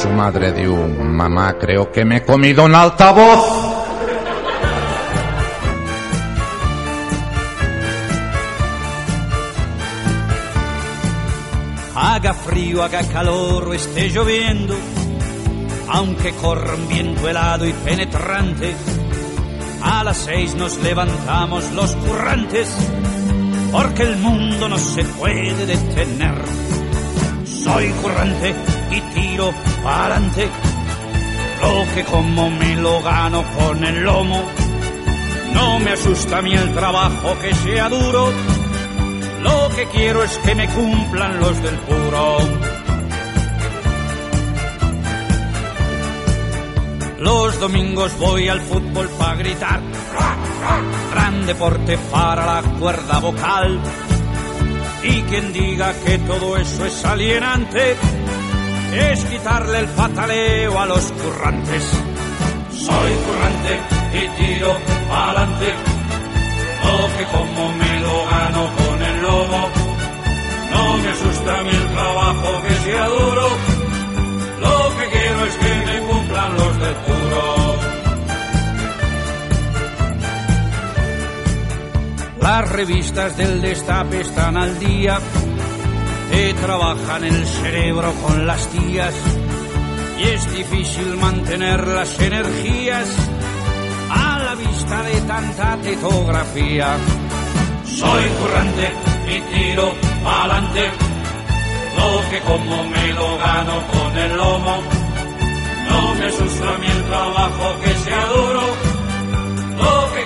su madre un mamá, creo que me he comido un altavoz. Haga frío, haga calor o esté lloviendo, aunque corra un viento helado y penetrante, a las seis nos levantamos los currantes, porque el mundo no se puede detener. Soy currante y tiro para adelante, lo que como me lo gano con el lomo. No me asusta a mí el trabajo que sea duro, lo que quiero es que me cumplan los del puro. Los domingos voy al fútbol para gritar. Gran deporte para la cuerda vocal. Y quien diga que todo eso es alienante, es quitarle el pataleo a los currantes. Soy currante y tiro adelante. Lo que como me lo gano con el lomo. No me asusta el trabajo que sea duro. Lo que quiero es que me cumplan los del puro. Las revistas del destape están al día, te trabajan el cerebro con las tías y es difícil mantener las energías a la vista de tanta tetografía. Soy currante y tiro adelante, lo que como me lo gano con el lomo. No me asusta el trabajo que sea duro, lo que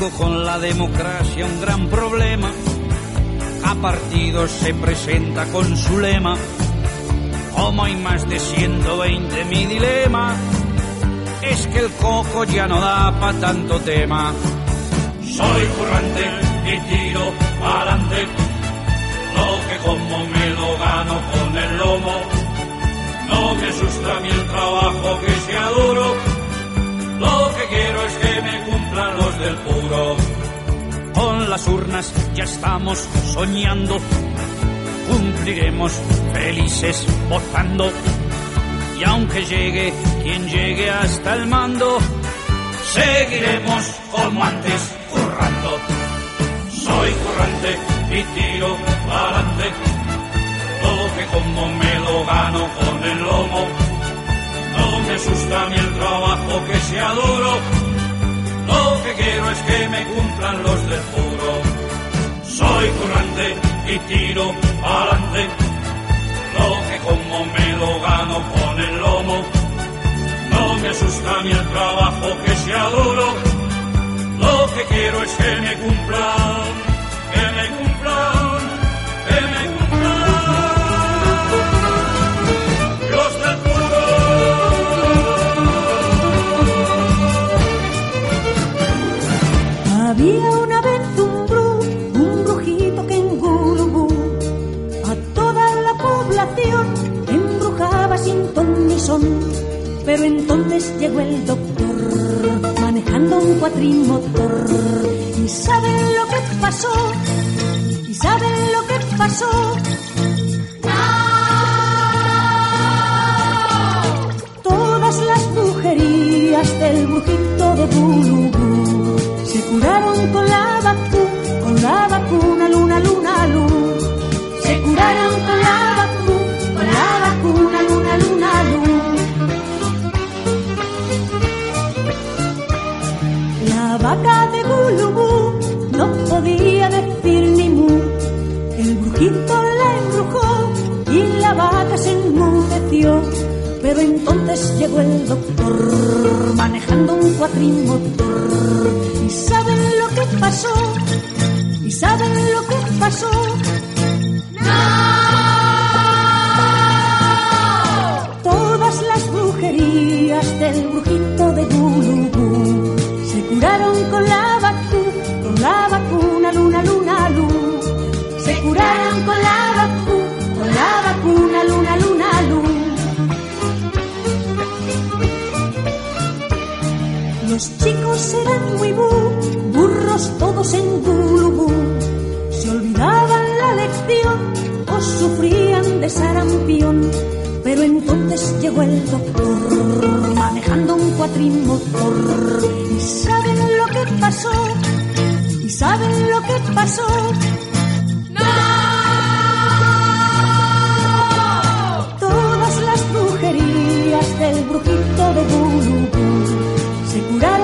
Con la democracia un gran problema. A partidos se presenta con su lema. Como hay más de 120 mi dilema, es que el coco ya no da pa' tanto tema. Soy currante y tiro adelante, lo que como me lo gano con el lomo. No me asusta mí el trabajo que del puro. Con las urnas ya estamos soñando, cumpliremos felices votando. Y aunque llegue quien llegue hasta el mando, seguiremos como antes currando. Soy currante y tiro adelante, lo que como me lo gano con el lomo. No me asusta mí el trabajo que sea duro, lo que quiero es que me cumplan los del puro. Soy currante y tiro adelante, lo que como me lo gano con el lomo. No me asusta mí el trabajo que sea duro, lo que quiero es que me cumplan, que me cumplan, que me cumplan y saben lo que pasó. ¿Y saben lo que pasó? ¿Y saben lo que pasó? Todas las brujerías del brujito de Gulubú se curaron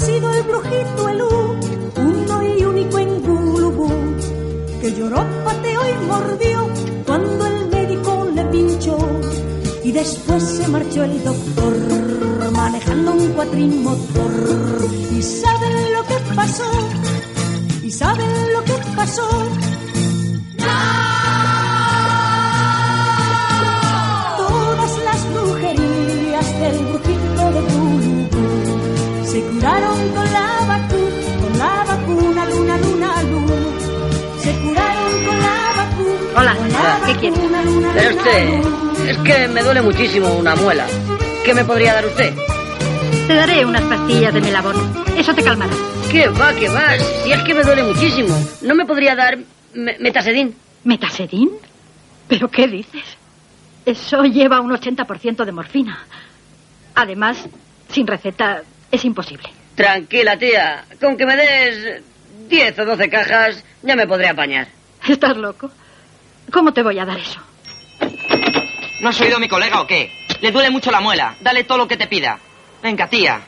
sido el brujito Elú, uno y único en Gulubú, que lloró, pateó y mordió cuando el médico le pinchó. Y después se marchó el doctor manejando un cuatrimotor. ¿Y saben lo que pasó? ¿Y saben lo que pasó? Todas las brujerías del brujito de Gulubú curaron con la vacuna, con la vacuna, luna, luna, luna. Se curaron con la vacuna. Hola, con la ¿qué quiere? vacuna, luna, Pero luna, usted, es que me duele muchísimo una muela. ¿Qué me podría dar usted? Te daré unas pastillas de melabón. Eso te calmará. ¿Qué va, qué va? Si es que me duele muchísimo. ¿No me podría dar me- metasedín? ¿Metasedín? ¿Pero qué dices? Eso lleva un 80% de morfina. Además, sin receta es imposible. Tranquila, tía. Con que me des 10 o 12 cajas, ya me podré apañar. ¿Estás loco? ¿Cómo te voy a dar eso? ¿No has oído a mi colega o qué? Le duele mucho la muela. Dale todo lo que te pida. Venga, tía.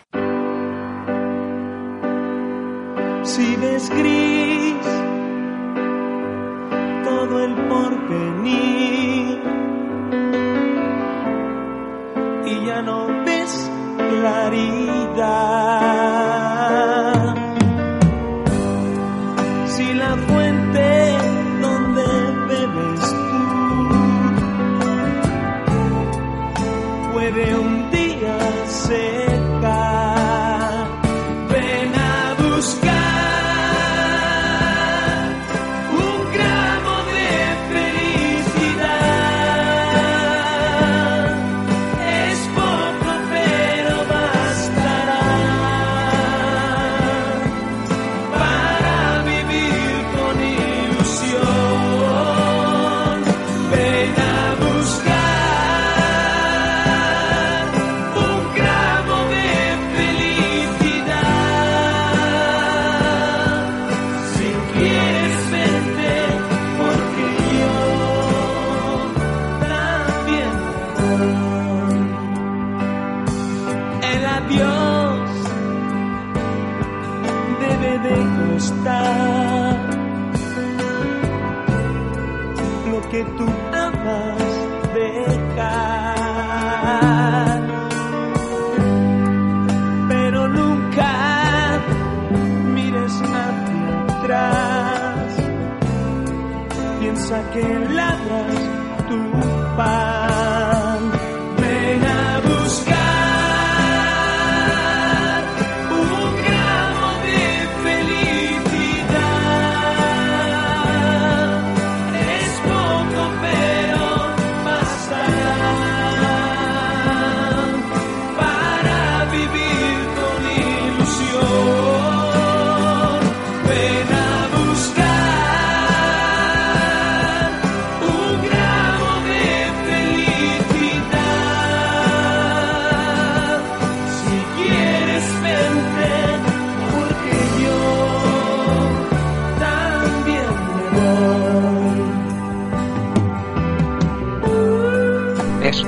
Si ves gris todo el porvenir y ya no ves la raridad.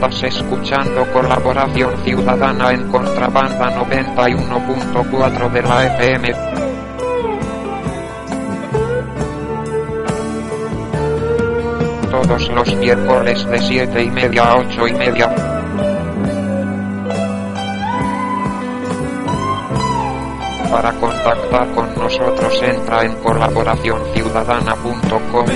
Estás escuchando Colaboración Ciudadana en Contrabanda 91.4 de la FM. Todos los miércoles de 7 y media a 8 y media. Para contactar con nosotros entra en colaboracionciudadana.com.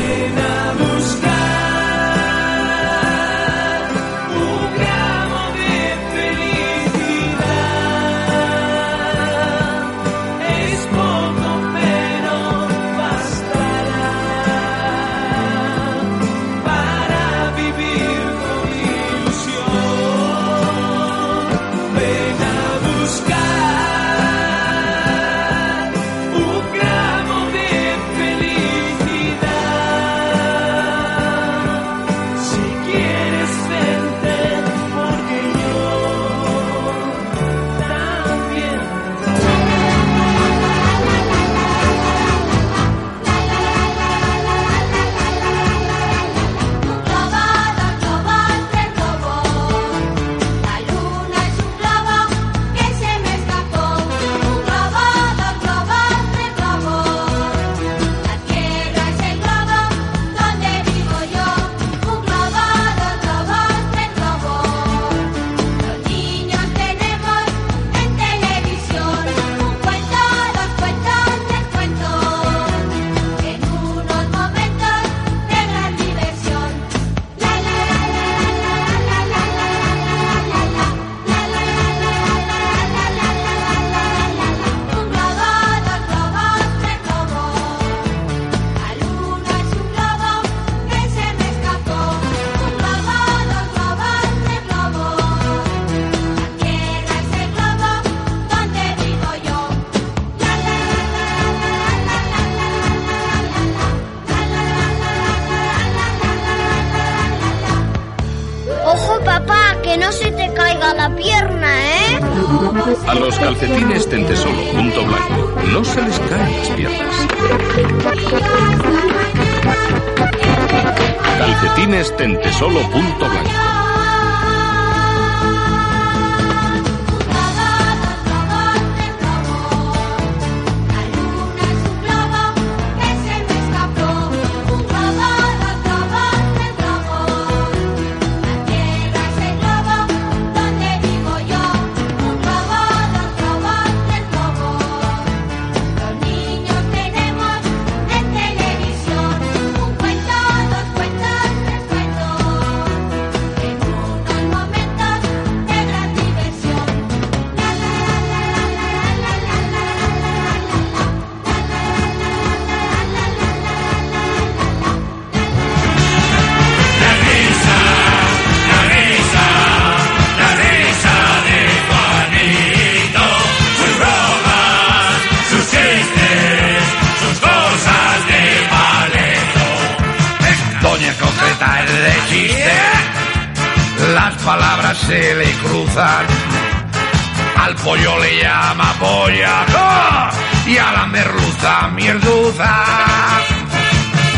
Al pollo le llama polla ¡ah! y a la merluza mierduza.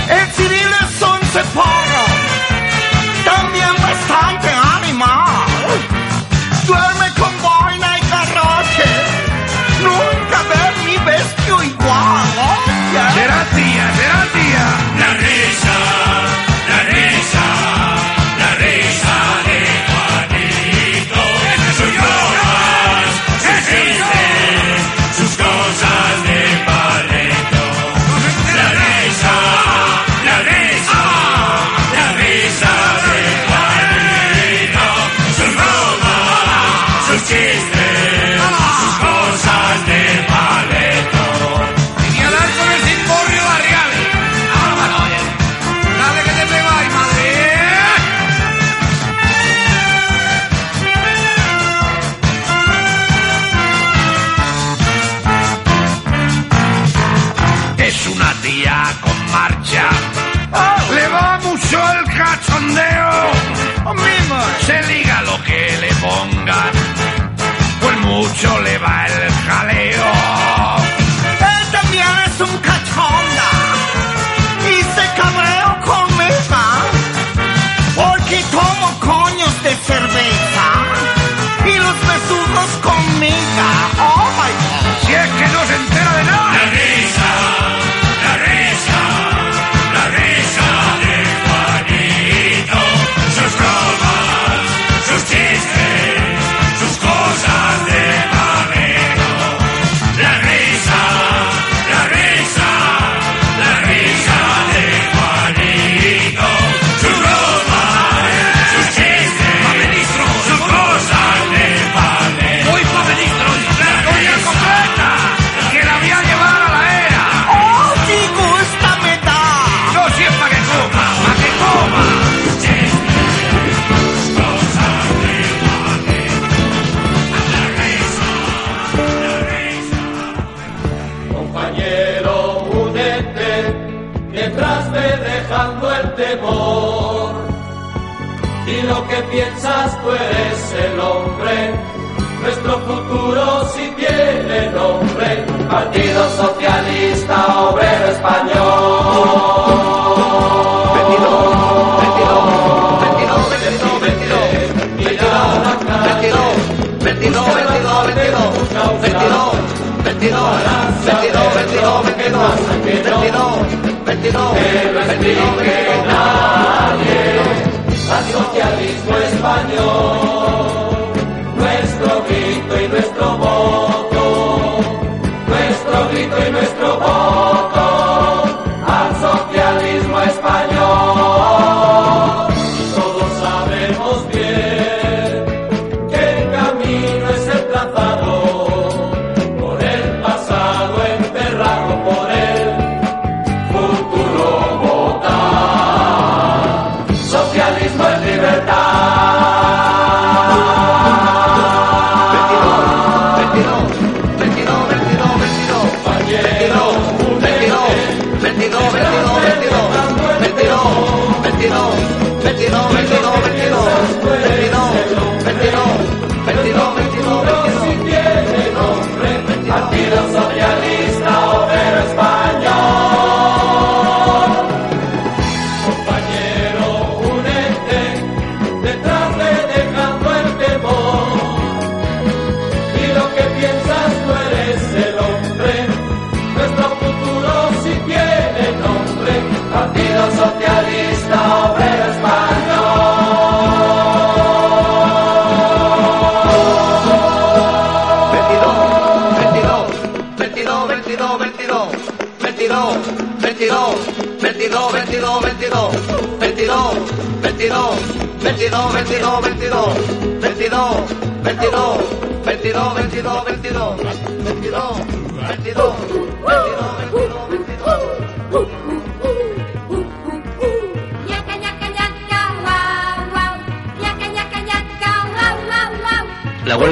El civil es un ceporro, también bastante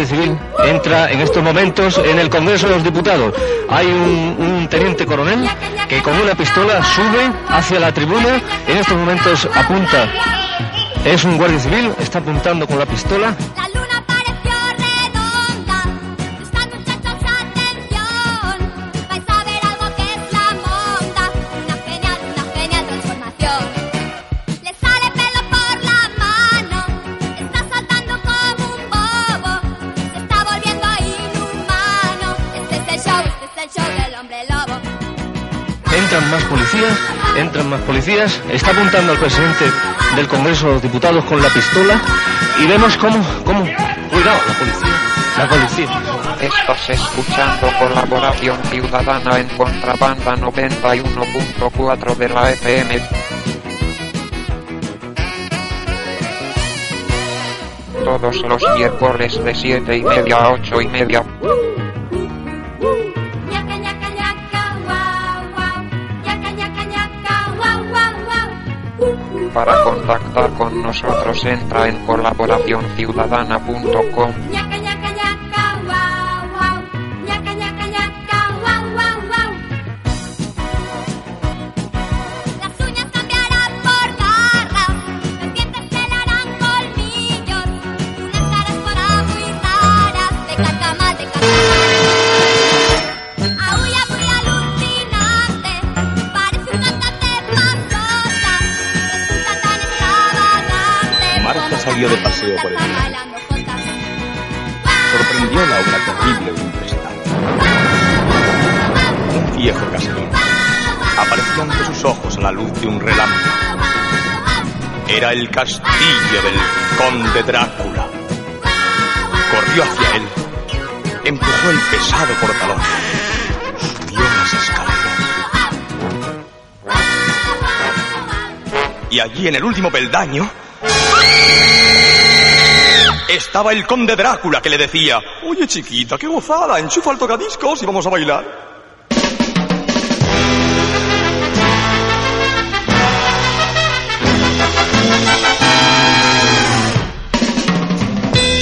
Civil entra en estos momentos en el Congreso de los Diputados. Hay un, teniente coronel que con una pistola sube hacia la tribuna. En estos momentos apunta. Es un guardia civil, está apuntando con la pistola. Entran más policías, entran más policías. Está apuntando al presidente del Congreso de los Diputados con la pistola. Y vemos cómo, cómo, cuidado, la policía, la policía. Estás escuchando Colaboración Ciudadana en Contrabanda 91.4 de la FM. Todos los miércoles de 7 y media a 8 y media. Para contactar con nosotros entra en colaboracionciudadana.com. Era el castillo del conde Drácula. Corrió hacia él, empujó el pesado portalón, subió las escaleras. Y allí en el último peldaño estaba el conde Drácula que le decía, oye chiquita, qué gozada, enchufa el tocadiscos y vamos a bailar.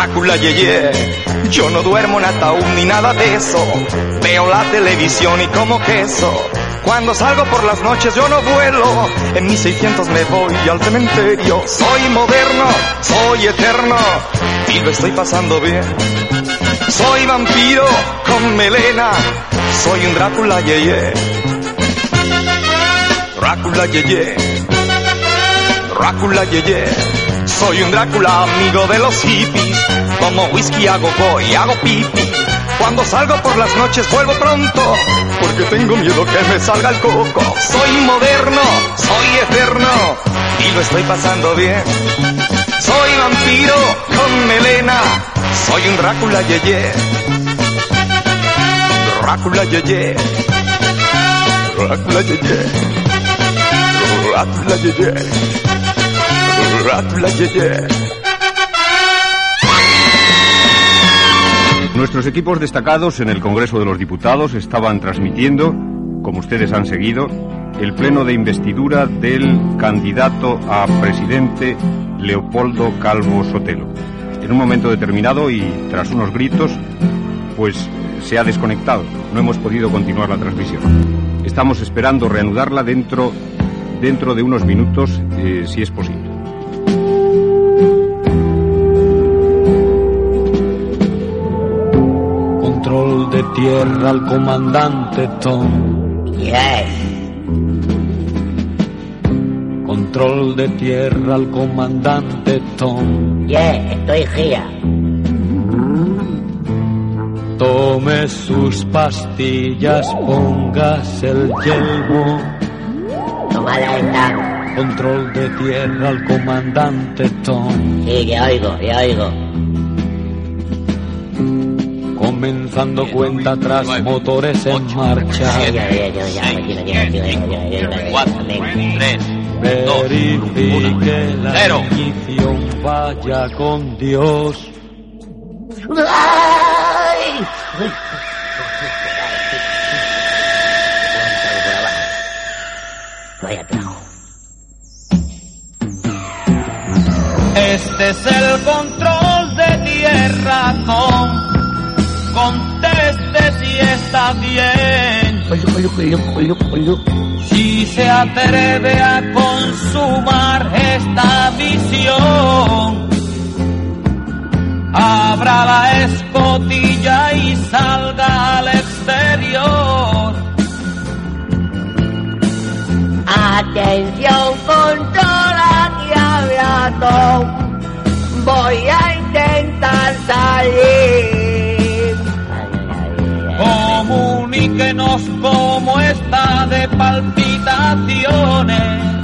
Drácula yeye. Yo no duermo en ataúd ni nada de eso. Veo la televisión y como queso. Cuando salgo por las noches yo no vuelo. En mis 600 me voy al cementerio. Soy moderno, soy eterno y lo estoy pasando bien. Soy vampiro con melena. Soy un Drácula yeye. Drácula yeye. Drácula yeye. Soy un Drácula amigo de los hippies. Como whisky hago boy, hago pipi. Cuando salgo por las noches vuelvo pronto, porque tengo miedo que me salga el coco. Soy moderno, soy eterno y lo estoy pasando bien. Soy vampiro con melena, soy un Drácula yeye. Drácula yeye. Drácula yeye. Drácula yeye. Nuestros equipos destacados en el Congreso de los Diputados estaban transmitiendo, como ustedes han seguido, el pleno de investidura del candidato a presidente Leopoldo Calvo Sotelo. En un momento determinado y tras unos gritos, pues se ha desconectado. No hemos podido continuar la transmisión. Estamos esperando reanudarla dentro, dentro de unos minutos, eh, si es posible. De tierra al comandante Tom. Control de tierra al comandante Tom. Yeah, estoy guía. Tome sus pastillas, póngase el yelmo. Tomada esta. Control de tierra al comandante Tom. Sí, que oigo, que oigo. Comenzando cuenta atrás, motores en marcha. Verifique la ignición, vaya con Dios. Este es el control de tierra, Tom. Está bien. Si se atreve a consumar esta visión, abra la escotilla y salga al exterior. Atención, controla. Voy a intentar salir. Comuníquenos cómo está de palpitaciones.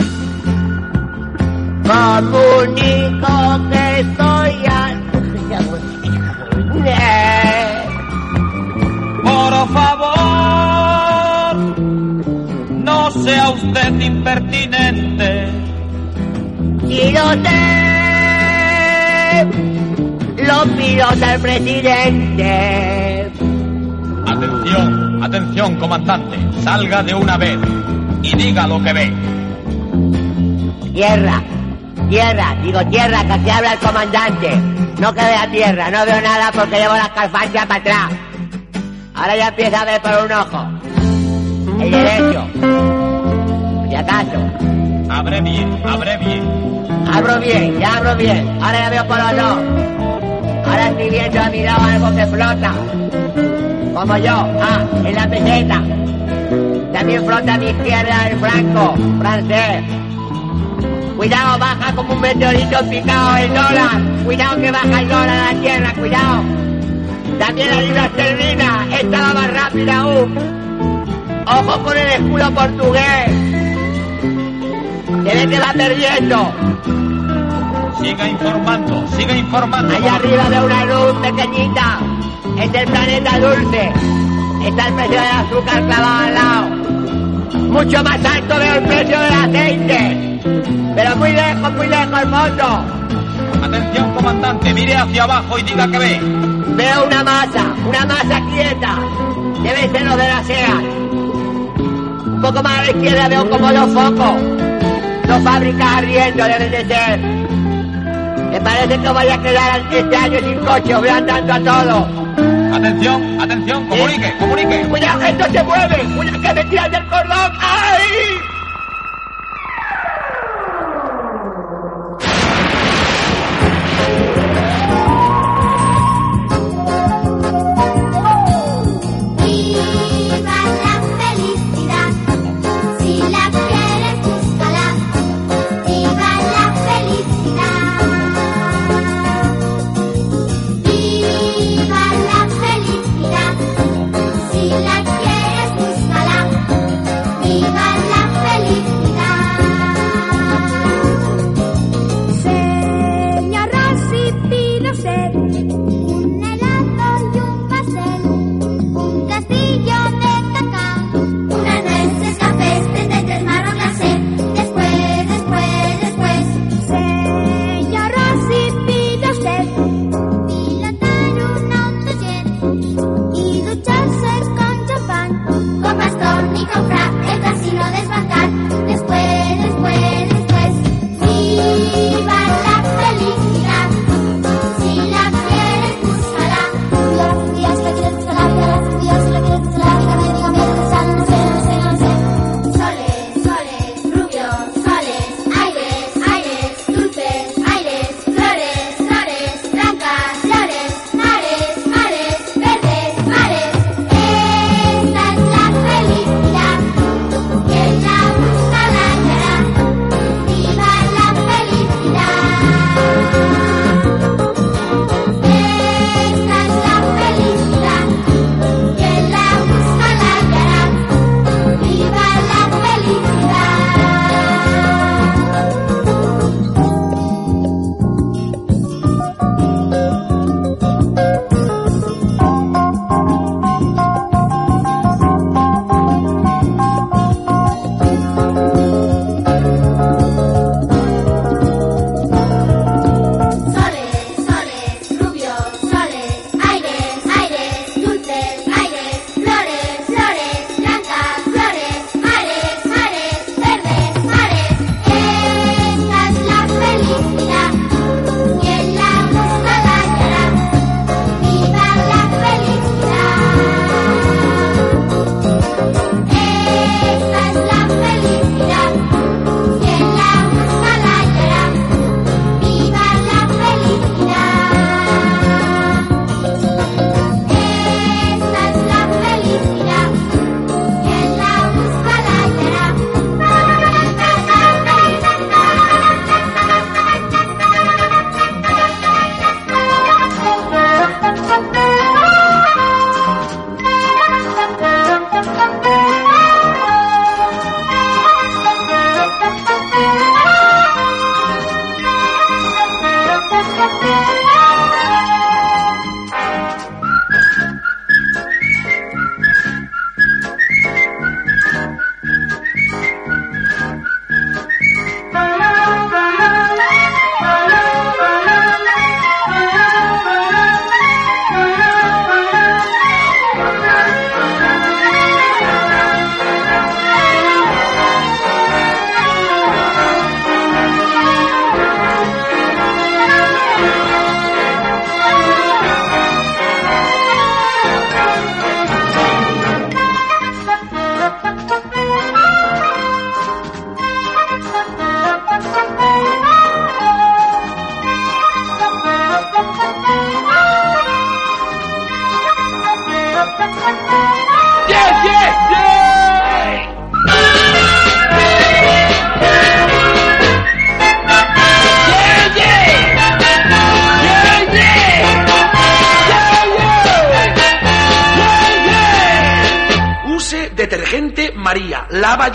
Comunico que estoy a... Por favor, no sea usted impertinente. Si lo sé, lo pido al presidente. Atención, comandante. Salga de una vez y diga lo que ve. Tierra, tierra, digo tierra, que así habla el comandante. No que vea tierra, no veo nada porque llevo las calfanchas para atrás. Ahora ya empieza a ver por un ojo. El derecho. Si acaso. Abre bien, abre bien. Abro bien, ya abro bien. Ahora ya veo por los dos. Ahora estoy viendo a mi lado algo que flota. Como yo, ah, en la peseta. También flota a mi izquierda el franco, francés. Cuidado, baja como un meteorito picado el dólar. Cuidado que baja el dólar a la tierra, cuidado. También la libra esterlina, esta va más rápida aún. Ojo con el escudo portugués. Se ve que va perdiendo. Siga informando, siga informando. Allá arriba de una luz pequeñita. Es el planeta dulce. Está el precio del azúcar clavado al lado. Mucho más alto veo el precio del aceite. Pero muy lejos, muy lejos el fondo. Atención, comandante, mire hacia abajo y diga que ve. Veo una masa, una masa quieta. Debe ser lo de la SEA. Un poco más a la izquierda veo como dos focos. Dos fábricas ardiendo deben de ser. Me parece que voy a quedar este año sin coche, voy andando a todo. Atención, atención, comunique, comunique. Cuidado, esto se mueve. Cuidado que me tiran del cordón. ¡Ay!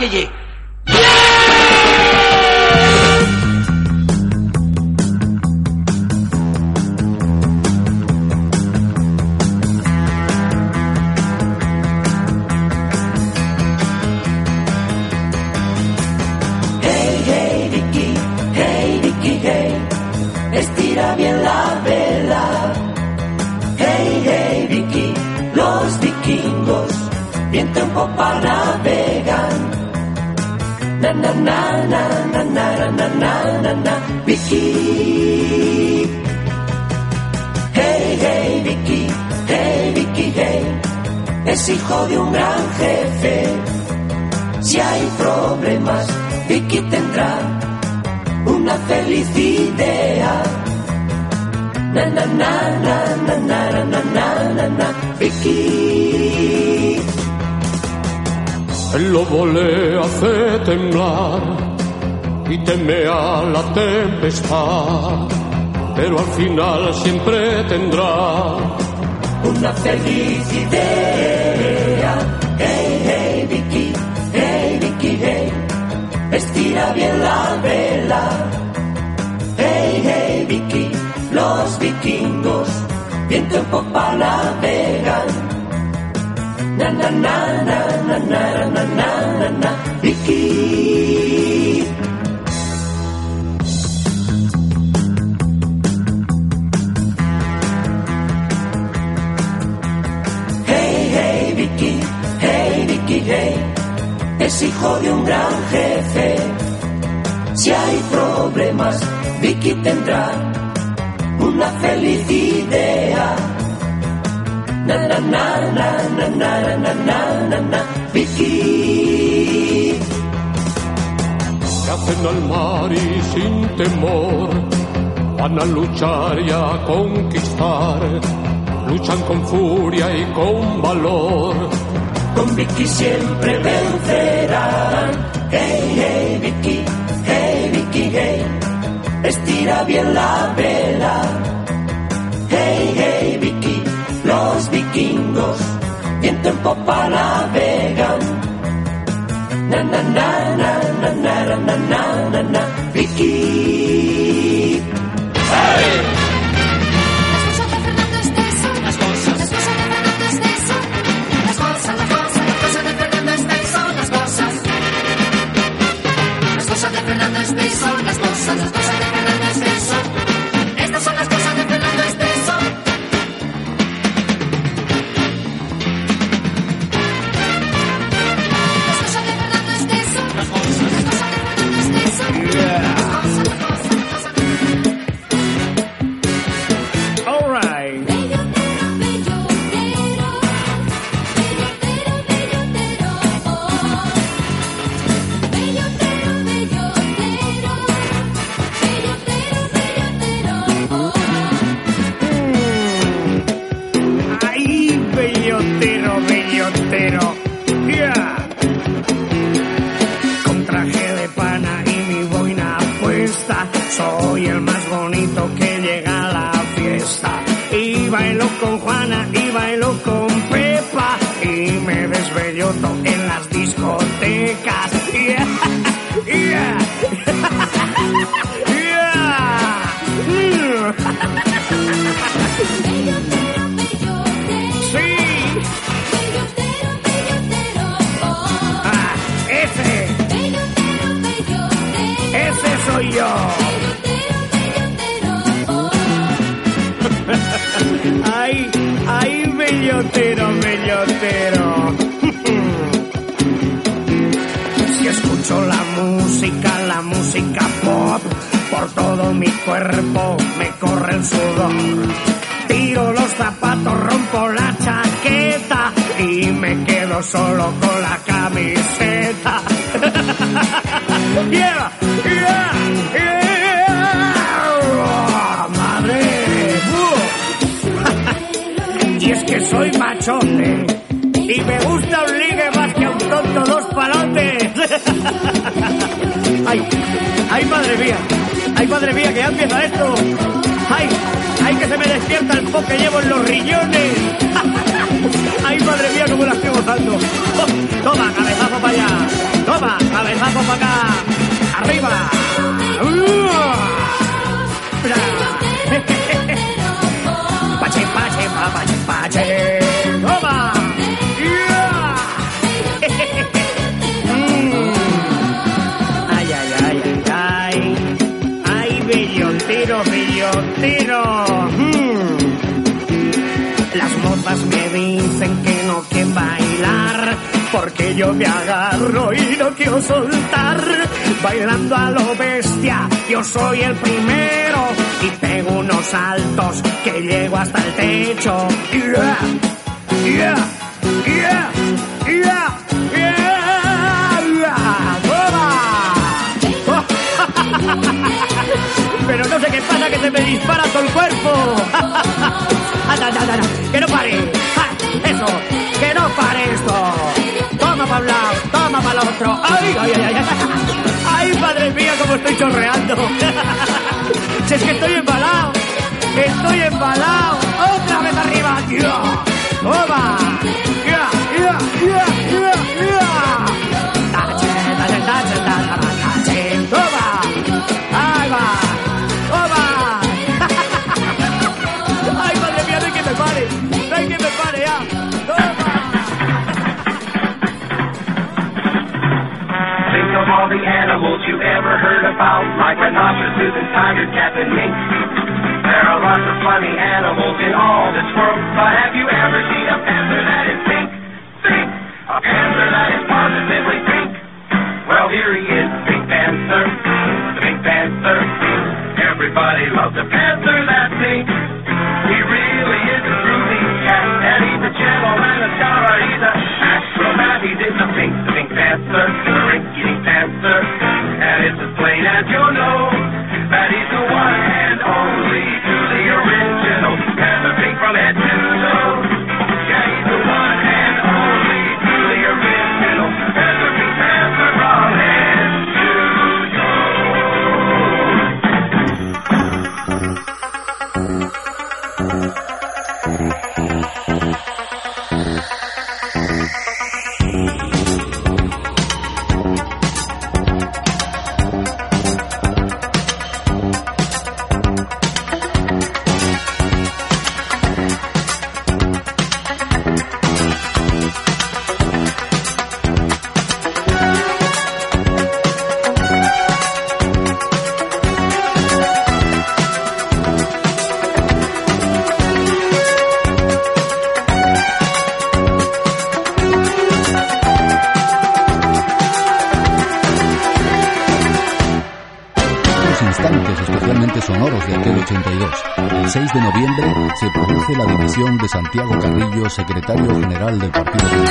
کہ temblar y teme a la tempestad, pero al final siempre tendrá una feliz idea. Hey, hey, Vicky, hey, Vicky, hey, estira bien la vela. Hey, hey, Vicky, los vikingos, viento en popa navegan. Na na na na na na na na Vicky. Hey, hey, Vicky, hey, Vicky, hey, es hijo de un gran jefe. Si hay problemas, Vicky tendrá una feliz idea. Na na na na na na na na na na Vicky. Hacen al mar y sin temor van a luchar y a conquistar. Luchan con furia y con valor. Con Vicky siempre vencerán. Hey, hey, Vicky, hey, Vicky, hey, estira bien la vela. Hey, vikingos, en popa navegan. Na na na na na na na na na na Vicky. Las riñones. ¡Ay, madre mía, cómo la estoy gozando! Toma, cabezazo para allá. Toma, cabezazo para acá. Arriba. Pache, yo me agarro y no quiero soltar. Bailando a lo bestia, yo soy el primero y pego unos saltos que llego hasta el techo. Yeah, yeah, yeah, yeah, yeah. ¡Toma! Pero no sé qué pasa que se me dispara todo el cuerpo. Anda, que no pare. Otro. Ay, ay, ay, ay. Ay, madre mía, cómo estoy chorreando. Si es que estoy embalado. Estoy embalado. Otra vez arriba, tío. Ya, ya, ya, ya, ya. The animals you ever heard about, like rhinoceroses and tigers, cats and mink. There are lots of funny animals in all this world, but have you ever seen a panther that is pink? Pink! A panther that is positively pink. Well, here he is, Pink Panther, the Pink Panther. Everybody loves a panther Santiago Carrillo, secretario general del Partido.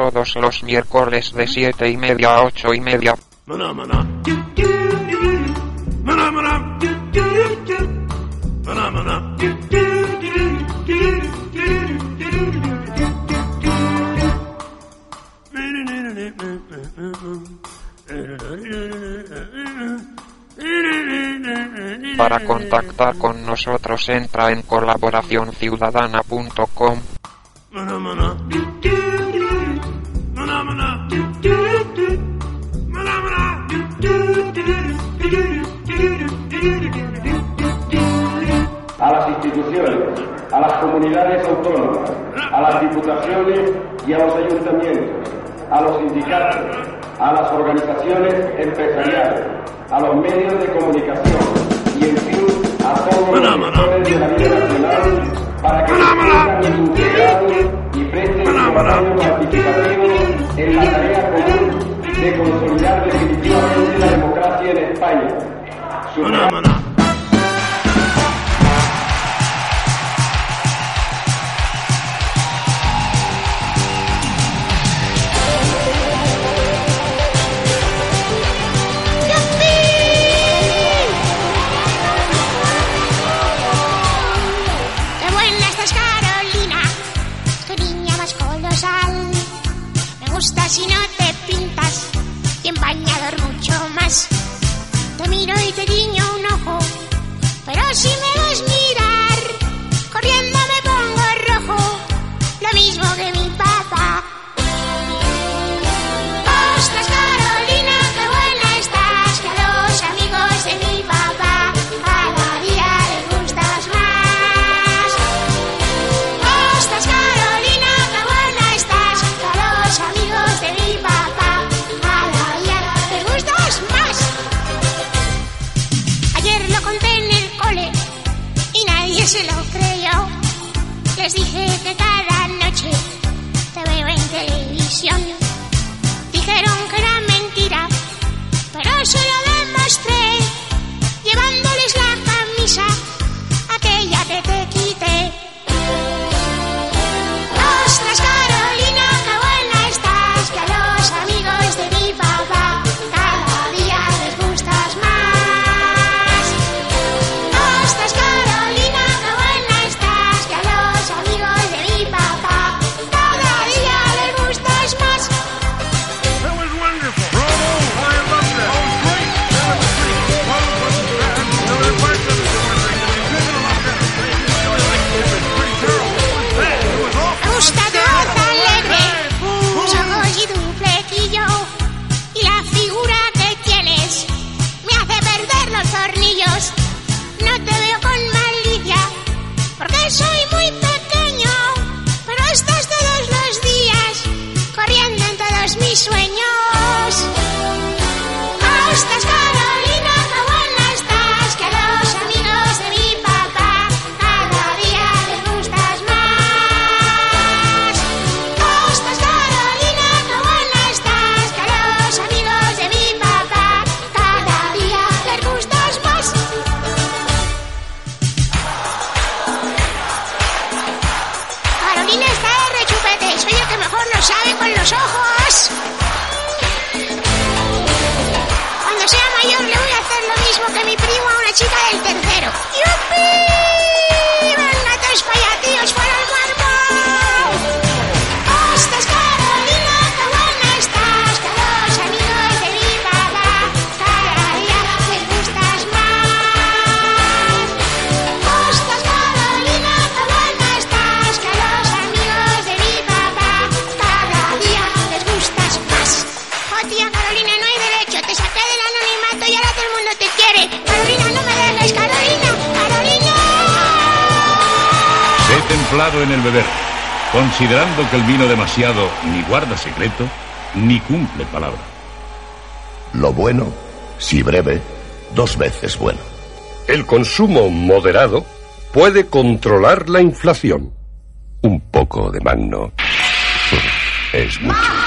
todos los miércoles de siete y media a ocho y media. Para contactar con nosotros entra en colaboracionciudadana.com a las instituciones, a las comunidades autónomas, a las diputaciones y a los ayuntamientos, a los sindicatos, a las organizaciones empresariales, a los medios de comunicación y en fin a todos los sectores de la vida nacional para que expresen su apoyo participativo en la tarea común de consolidar definitivamente la democracia en España. ni guarda secreto ni cumple palabra. Lo bueno, si breve, dos veces bueno. El consumo moderado puede controlar la inflación. Un poco de magno es mucho.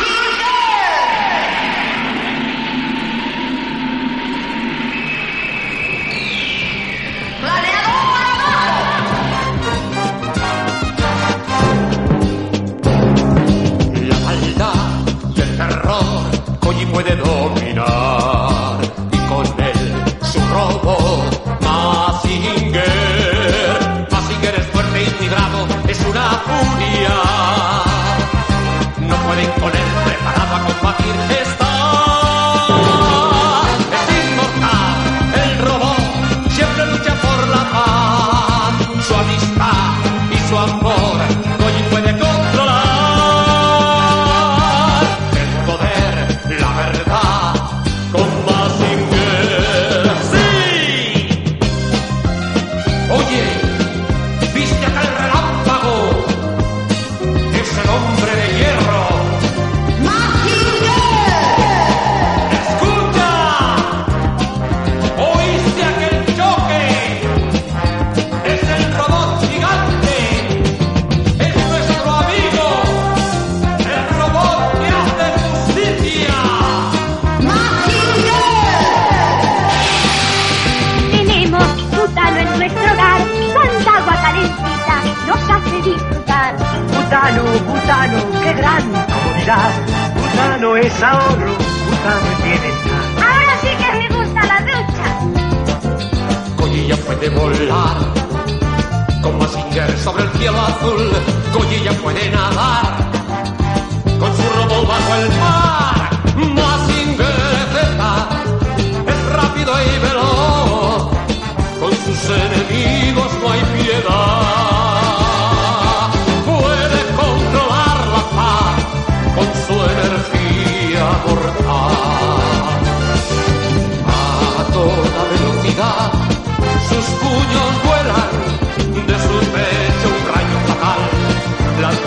energía mortal. A toda velocidad sus puños vuelan, de su pecho un rayo fatal, las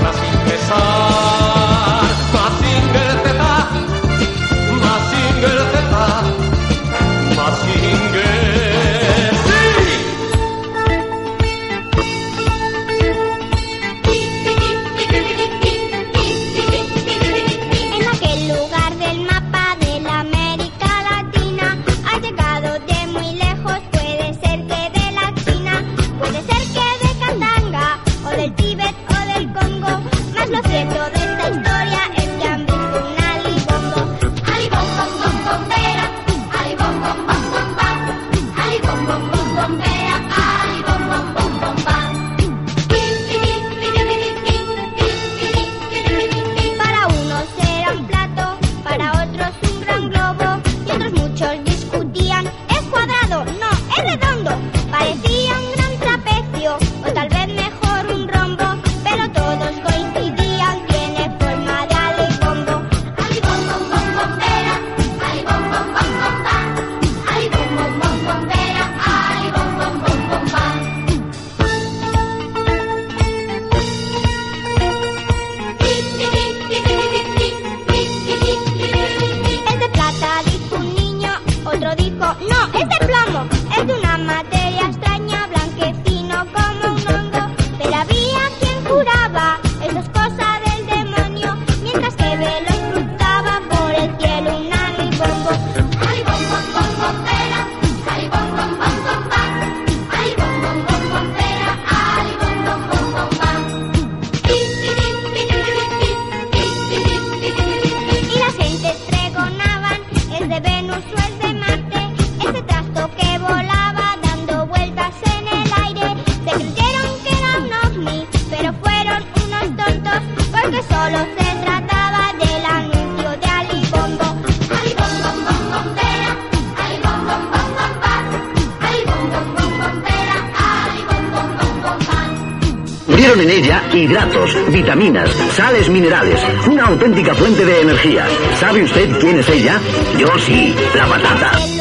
hidratos, vitaminas, sales minerales, una auténtica fuente de energía. ¿Sabe usted quién es ella? Yo sí, la patata.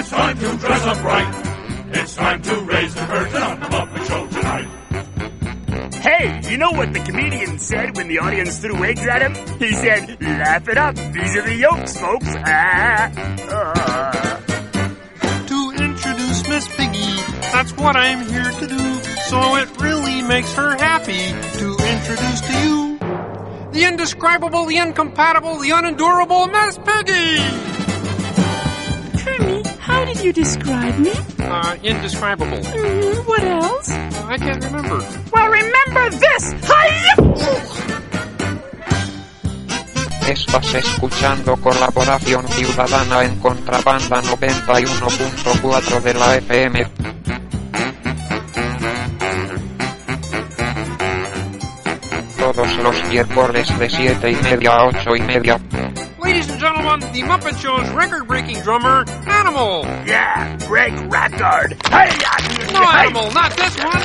It's time to dress up right. It's time to raise the curtain on the Muppet Show tonight. Hey, you know what the comedian said when the audience threw eggs at him? He said, laugh it up. These are the yolks, folks. Ah. ah. To introduce Miss Piggy, that's what I'm here to do. So it really makes her happy to introduce to you the indescribable, the incompatible, the unendurable Miss Piggy. How did you describe me? Uh, indescribable. Mm, what else? I can't remember. Well, remember this! Hi! Estás escuchando Colaboración Ciudadana en Contrabanda 91.4 de la FM. Todos los miércoles de 7 y media a 8 y media. Ladies and gentlemen, the Muppet Show's record-breaking drummer, Animal! Yeah, Greg Rackard. Hey, No, Animal, not this one!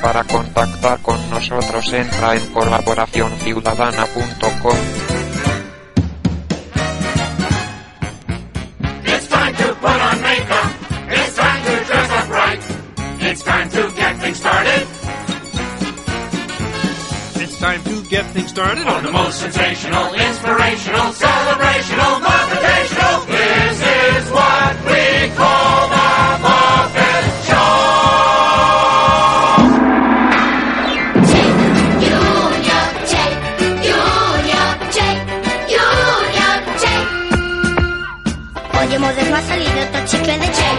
Para contactar con nosotros entra en colaboracionciudadana.com. get things started on, the most sensational, inspirational, celebrational, motivational. This is what we call the Muppet Show. Union Jack, Union Jack, Union Jack. Oggi muzyk ma solidno, to ci kręcę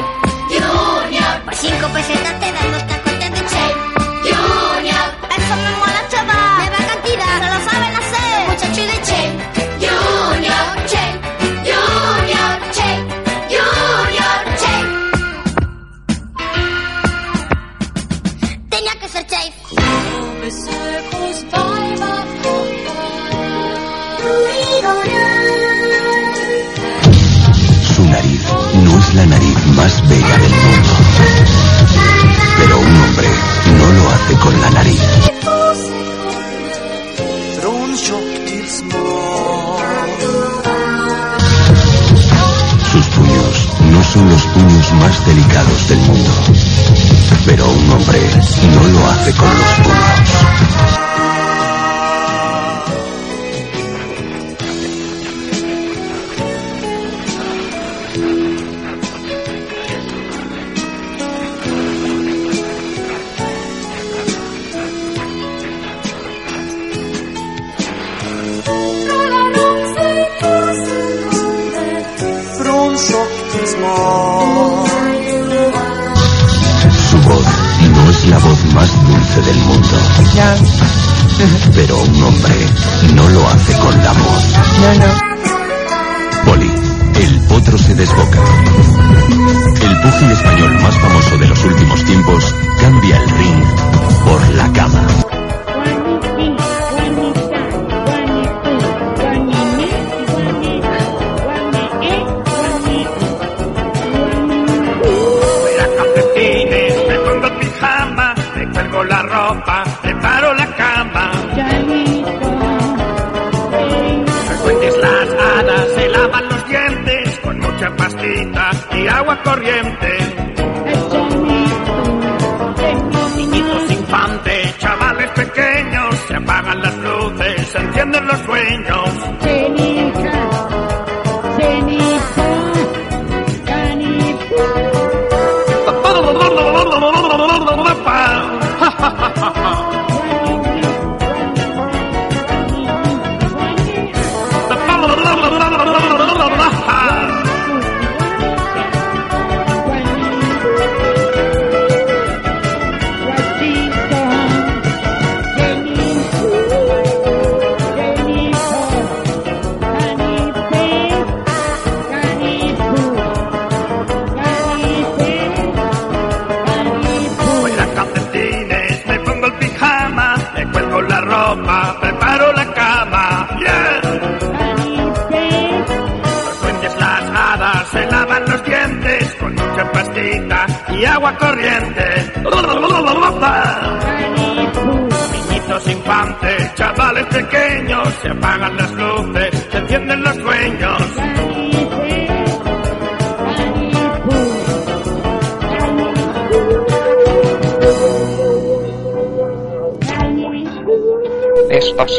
Las hadas, se lavan los dientes con mucha pastita y agua corriente.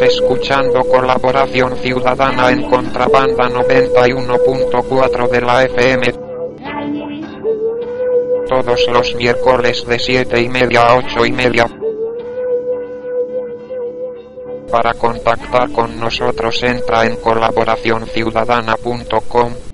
Escuchando Colaboración Ciudadana en Contrabanda 91.4 de la FM. Todos los miércoles de 7 y media a 8 y media. Para contactar con nosotros entra en colaboracionciudadana.com